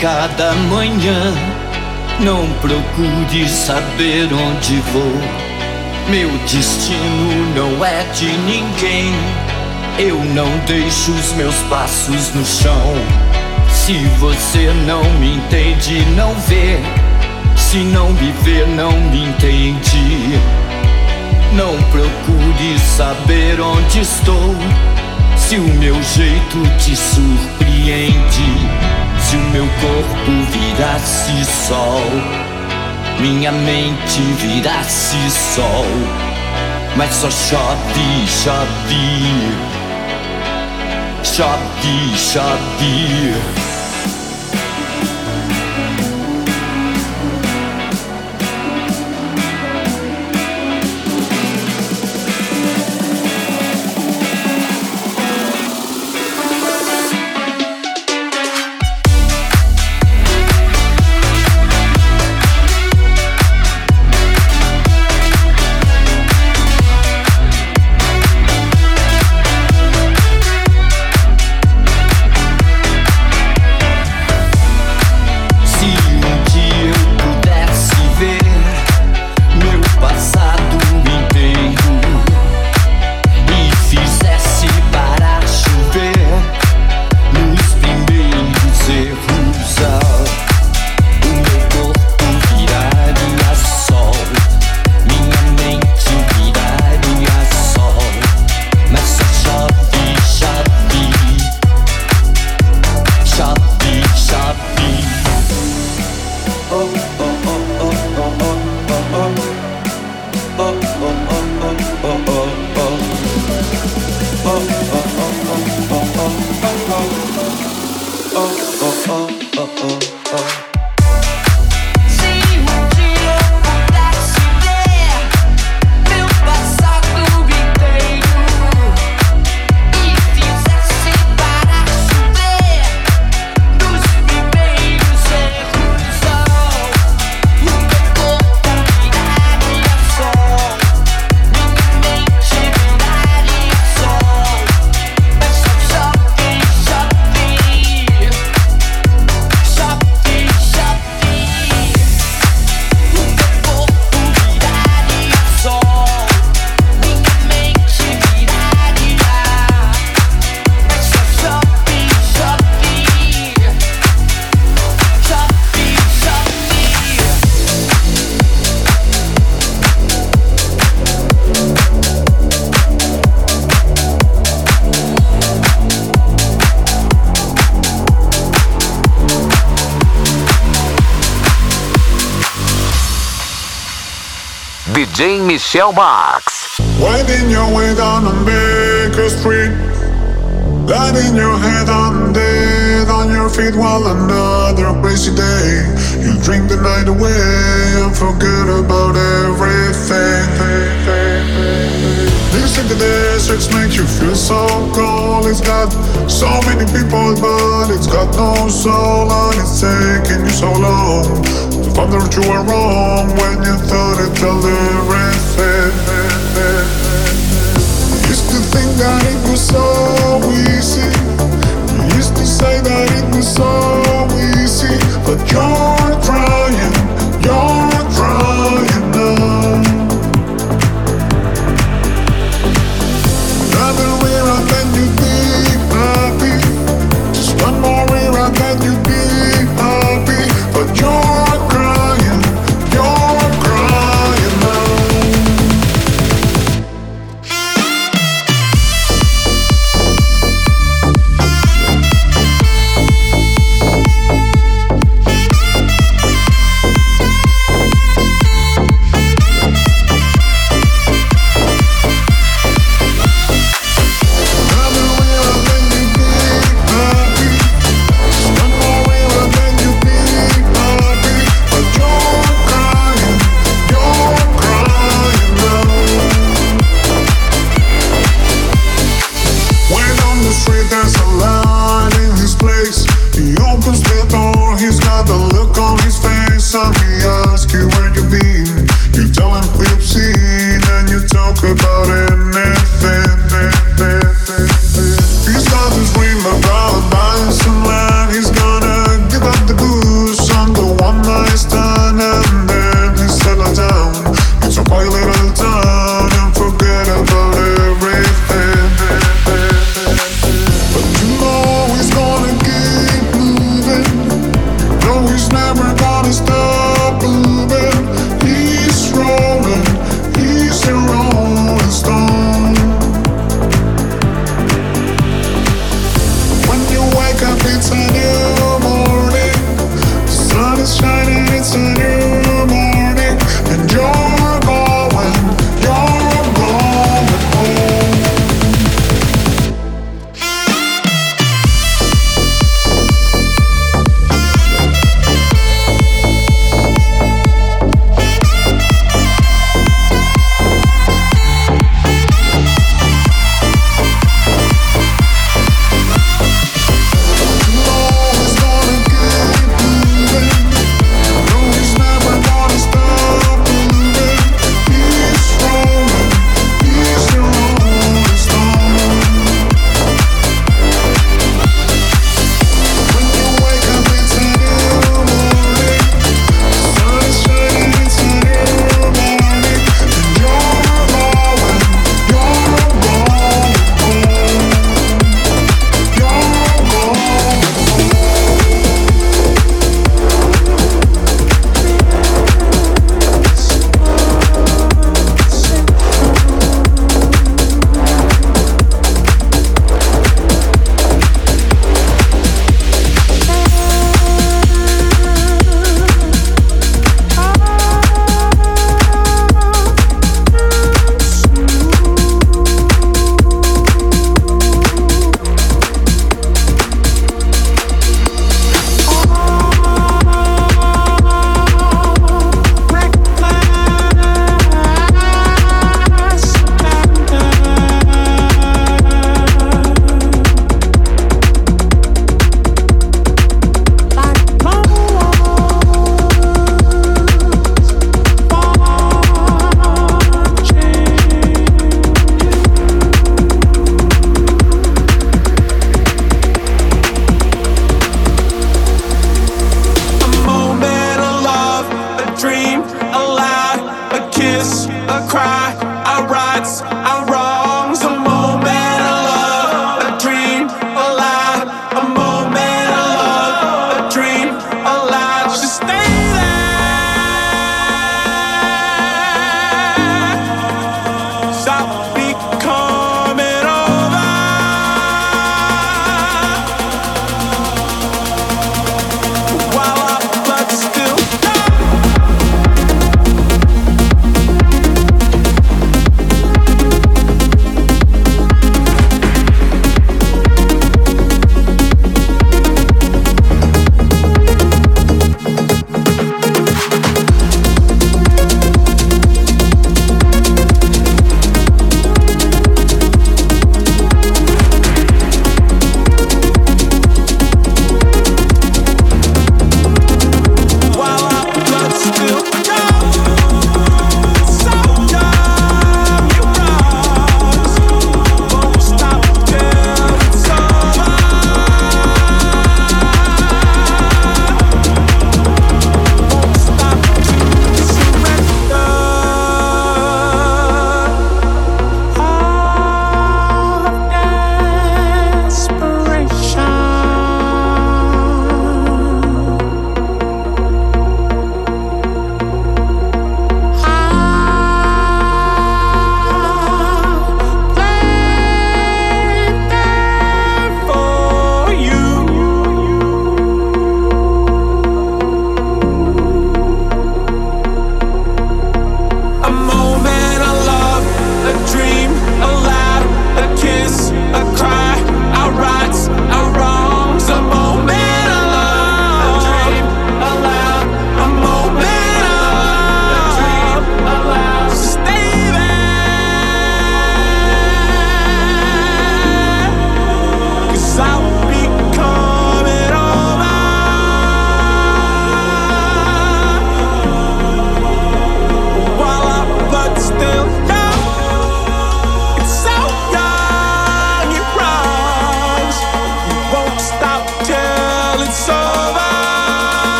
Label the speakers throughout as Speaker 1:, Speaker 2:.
Speaker 1: cada manhã. Não procure saber onde vou. Meu destino não é de ninguém. Eu não deixo os meus passos no chão. Se você não me entende, não vê. Se não me vê, não me entende. Não procure saber onde estou. Se o meu jeito te surpreende se o meu corpo virasse sol, minha mente virasse sol, mas só chove, chove, chove, chove. oh, oh, oh, oh.
Speaker 2: Michelle Box.
Speaker 3: Winding your way down on Baker Street. Lighting your head on dead on your feet while another crazy day. You drink the night away and forget about everything. These in the deserts make you feel so cold. It's got so many people, but it's got no soul, and it's taking you so long that you were wrong when you thought it tolerated. Used to think that it was so easy. Used to say that it was so easy, but you're.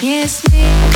Speaker 4: Kiss me.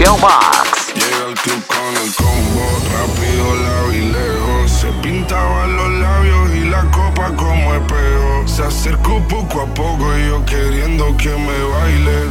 Speaker 2: Llega
Speaker 5: el club con el combo, rápido la vi lejos. Se pintaban los labios y la copa como espejo. Se acercó poco a poco y yo queriendo que me baile.